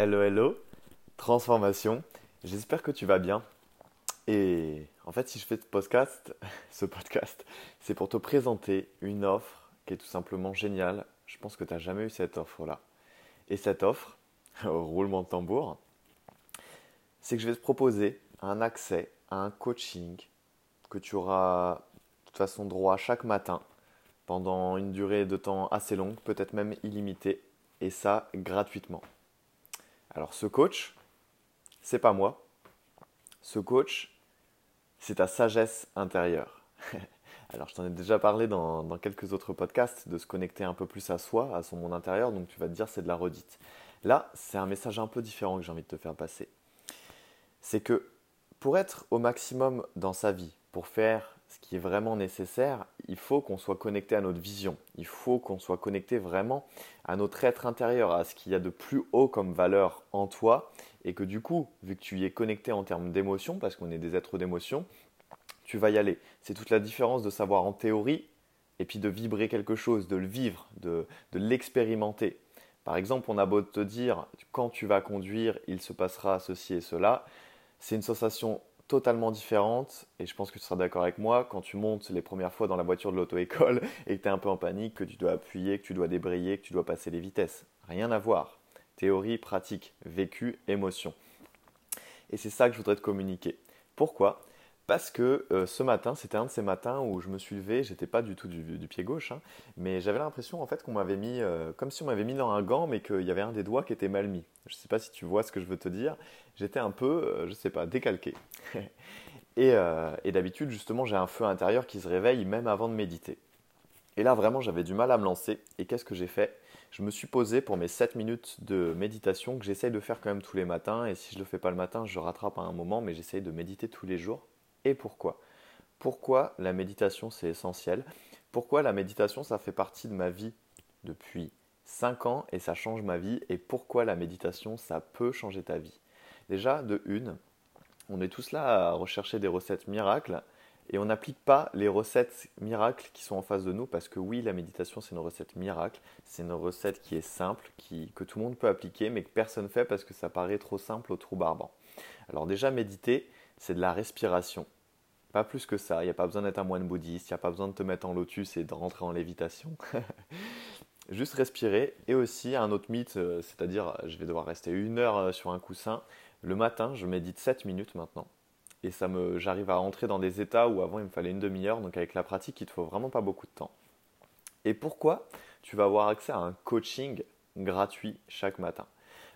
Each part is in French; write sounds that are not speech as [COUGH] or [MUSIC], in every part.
Hello, hello, transformation. J'espère que tu vas bien. Et en fait, si je fais ce podcast, [LAUGHS] ce podcast, c'est pour te présenter une offre qui est tout simplement géniale. Je pense que tu n'as jamais eu cette offre-là. Et cette offre, [LAUGHS] roulement de tambour, c'est que je vais te proposer un accès à un coaching que tu auras de toute façon droit chaque matin pendant une durée de temps assez longue, peut-être même illimitée, et ça gratuitement. Alors ce coach, c'est pas moi. Ce coach, c'est ta sagesse intérieure. [LAUGHS] Alors je t'en ai déjà parlé dans, quelques autres podcasts de se connecter un peu plus à soi, à son monde intérieur, donc tu vas te dire c'est de la redite. Là, c'est un message un peu différent que j'ai envie de te faire passer. C'est que pour être au maximum dans sa vie, pour faire ce qui est vraiment nécessaire, il faut qu'on soit connecté à notre vision. Il faut qu'on soit connecté vraiment à notre être intérieur, à ce qu'il y a de plus haut comme valeur en toi. Et que du coup, vu que tu y es connecté en termes d'émotion, parce qu'on est des êtres d'émotion, tu vas y aller. C'est toute la différence de savoir en théorie et puis de vibrer quelque chose, de le vivre, de, de l'expérimenter. Par exemple, on a beau te dire, quand tu vas conduire, il se passera ceci et cela. C'est une sensation totalement différente, et je pense que tu seras d'accord avec moi, quand tu montes les premières fois dans la voiture de l'auto-école [LAUGHS] et que tu es un peu en panique, que tu dois appuyer, que tu dois débrayer, que tu dois passer les vitesses. Rien à voir. Théorie, pratique, vécu, émotion. Et c'est ça que je voudrais te communiquer. Pourquoi? Parce que euh, ce matin, c'était un de ces matins où je me suis levé, j'étais pas du tout du, pied gauche, hein, mais j'avais l'impression en fait qu'on m'avait mis, euh, comme si on m'avait mis dans un gant, mais qu'il y avait un des doigts qui était mal mis. Je sais pas si tu vois ce que je veux te dire. J'étais un peu, euh, je sais pas, décalqué. [LAUGHS] et, et d'habitude, justement, j'ai un feu intérieur qui se réveille même avant de méditer. Et là, vraiment, j'avais du mal à me lancer. Et qu'est-ce que j'ai fait? Je me suis posé pour mes 7 minutes de méditation que j'essaye de faire quand même tous les matins. Et si je ne le fais pas le matin, je rattrape à un moment, mais j'essaye de méditer tous les jours pourquoi? Pourquoi la méditation c'est essentiel? Pourquoi la méditation ça fait partie de ma vie depuis 5 ans et ça change ma vie? Et pourquoi la méditation ça peut changer ta vie? Déjà de une, on est tous là à rechercher des recettes miracles et on n'applique pas les recettes miracles qui sont en face de nous parce que oui, la méditation c'est une recette miracle, c'est une recette qui est simple, qui, que tout le monde peut appliquer mais que personne ne fait parce que ça paraît trop simple ou trop barbant. Alors déjà méditer, c'est de la respiration. Plus que ça, il n'y a pas besoin d'être un moine bouddhiste, il n'y a pas besoin de te mettre en lotus et de rentrer en lévitation. [LAUGHS] Juste respirer. Et aussi un autre mythe, euh, c'est-à-dire je vais devoir rester une heure euh, sur un coussin. Le matin, je médite 7 minutes maintenant. Et ça me, j'arrive à rentrer dans des états où avant il me fallait une demi-heure. Donc avec la pratique, il te faut vraiment pas beaucoup de temps. Et pourquoi tu vas avoir accès à un coaching gratuit chaque matin?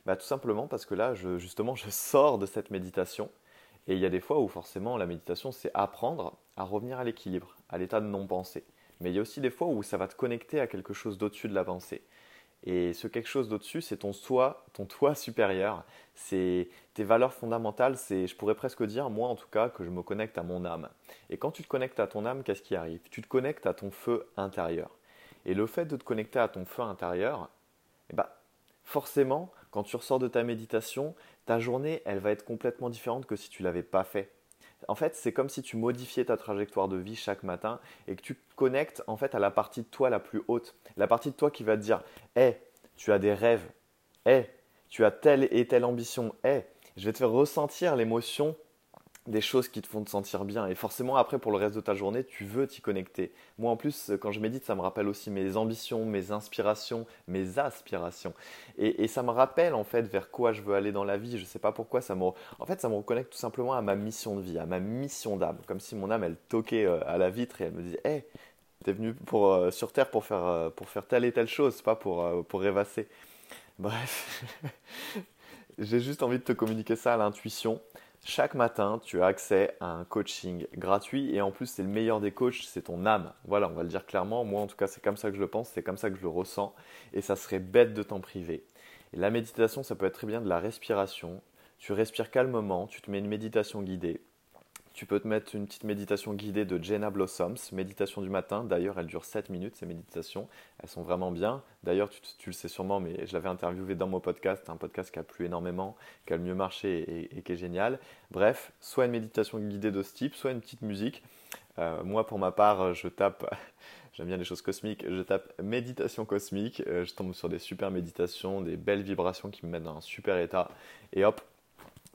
Bah, Tout simplement parce que là, je, justement, je sors de cette méditation et il y a des fois où forcément la méditation, c'est apprendre à revenir à l'équilibre, à l'état de non-pensée. Mais il y a aussi des fois où ça va te connecter à quelque chose d'au-dessus de la pensée. Et ce quelque chose d'au-dessus, c'est ton soi, ton toi [LAUGHS] supérieur, c'est tes valeurs fondamentales, c'est, je pourrais presque dire, moi en tout cas, que je me connecte à mon âme. Et quand tu te connectes à ton âme, qu'est-ce qui arrive? Tu te connectes à ton feu intérieur. Et le fait de te connecter à ton feu intérieur, eh ben, forcément, quand tu ressors de ta méditation, ta journée, elle va être complètement différente que si tu l'avais pas fait. En fait, c'est comme si tu modifiais ta trajectoire de vie chaque matin et que tu te connectes en fait à la partie de toi la plus haute, la partie de toi qui va te dire "Hé, tu as des rêves. Hé, tu as telle et telle ambition. Hé, je vais te faire ressentir l'émotion des choses qui te font te sentir bien. Et forcément, après, pour le reste de ta journée, tu veux t'y connecter. Moi, en plus, quand je médite, ça me rappelle aussi mes ambitions, mes inspirations, mes aspirations. Et, ça me rappelle, en fait, vers quoi je veux aller dans la vie. Je ne sais pas pourquoi. Ça me, en fait, ça me reconnecte tout simplement à ma mission de vie, à ma mission d'âme. Comme si mon âme, elle toquait euh, à la vitre et elle me disait Hé, tu t'es venu pour, euh, sur Terre pour faire, euh, pour faire telle et telle chose, pas pour, pour rêvasser. [LAUGHS] Bref, j'ai juste envie de te communiquer ça à l'intuition. Chaque matin, tu as accès à un coaching gratuit et en plus, c'est le meilleur des coachs, c'est ton âme. Voilà, on va le dire clairement. Moi, en tout cas, c'est comme ça que je le pense, c'est comme ça que je le ressens et ça serait bête de t'en priver. La méditation, ça peut être très bien de la respiration. Tu respires calmement, tu te mets une méditation guidée tu peux te mettre une petite méditation guidée de Jenna Blossoms, méditation du matin. D'ailleurs, elle dure 7 minutes, ces méditations. Elles sont vraiment bien. D'ailleurs, tu, le sais sûrement, mais je l'avais interviewé dans mon podcast, un podcast qui a plu énormément, qui a le mieux marché et, qui est génial. Bref, soit une méditation guidée de ce type, soit une petite musique. Euh, moi, pour ma part, je tape [LAUGHS] j'aime bien les choses cosmiques, je tape méditation cosmique, euh, je tombe sur des super méditations, des belles vibrations qui me mettent dans un super état. Et hop,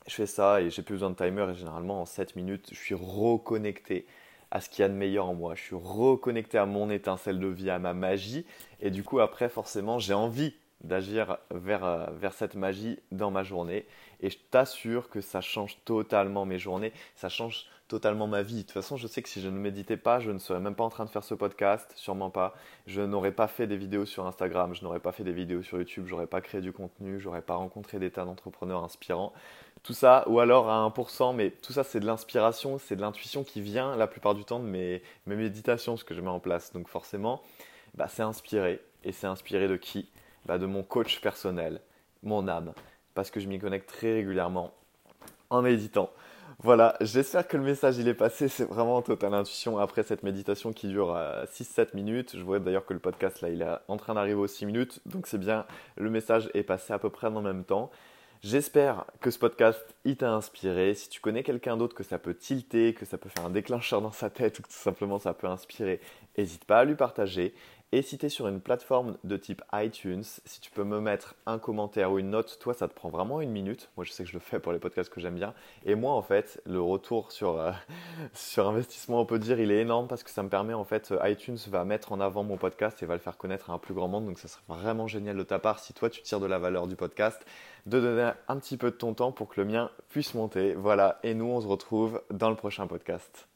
je fais ça et j'ai plus besoin de timer et généralement en 7 minutes, je suis reconnecté à ce qu'il y a de meilleur en moi. Je suis reconnecté à mon étincelle de vie, à ma magie. Et du coup, après, forcément, j'ai envie d'agir vers, euh, vers cette magie dans ma journée. Et je t'assure que ça change totalement mes journées, ça change totalement ma vie. De toute façon, je sais que si je ne méditais pas, je ne serais même pas en train de faire ce podcast, sûrement pas. Je n'aurais pas fait des vidéos sur Instagram, je n'aurais pas fait des vidéos sur YouTube, j'aurais pas créé du contenu, j'aurais pas rencontré des tas d'entrepreneurs inspirants. Tout ça, ou alors à 1%, mais tout ça c'est de l'inspiration, c'est de l'intuition qui vient la plupart du temps de mes, méditations, ce que je mets en place. Donc forcément, bah, c'est inspiré. Et c'est inspiré de qui? Bah, De mon coach personnel, mon âme, parce que je m'y connecte très régulièrement en méditant. Voilà, j'espère que le message il est passé, [LAUGHS] c'est vraiment totale intuition après cette méditation qui dure 6-7 euh, minutes. Je vois d'ailleurs que le podcast là il est en train d'arriver aux 6 minutes, donc c'est bien, le message est passé à peu près en même temps. J'espère que ce podcast il t'a inspiré. Si tu connais quelqu'un d'autre que ça peut tilter, que ça peut faire un déclencheur dans sa tête ou que tout simplement ça peut inspirer, n'hésite pas à lui partager. Et si tu es sur une plateforme de type iTunes, si tu peux me mettre un commentaire ou une note, toi ça te prend vraiment une minute. Moi je sais que je le fais pour les podcasts que j'aime bien. Et moi en fait, le retour sur, euh, [LAUGHS] sur investissement, on peut dire, il est énorme parce que ça me permet en fait, euh, iTunes va mettre en avant mon podcast et va le faire connaître à un plus grand monde. Donc ça serait vraiment génial de ta part si toi tu tires de la valeur du podcast, de donner un petit peu de ton temps pour que le mien puisse monter. Voilà, et nous on se retrouve dans le prochain podcast.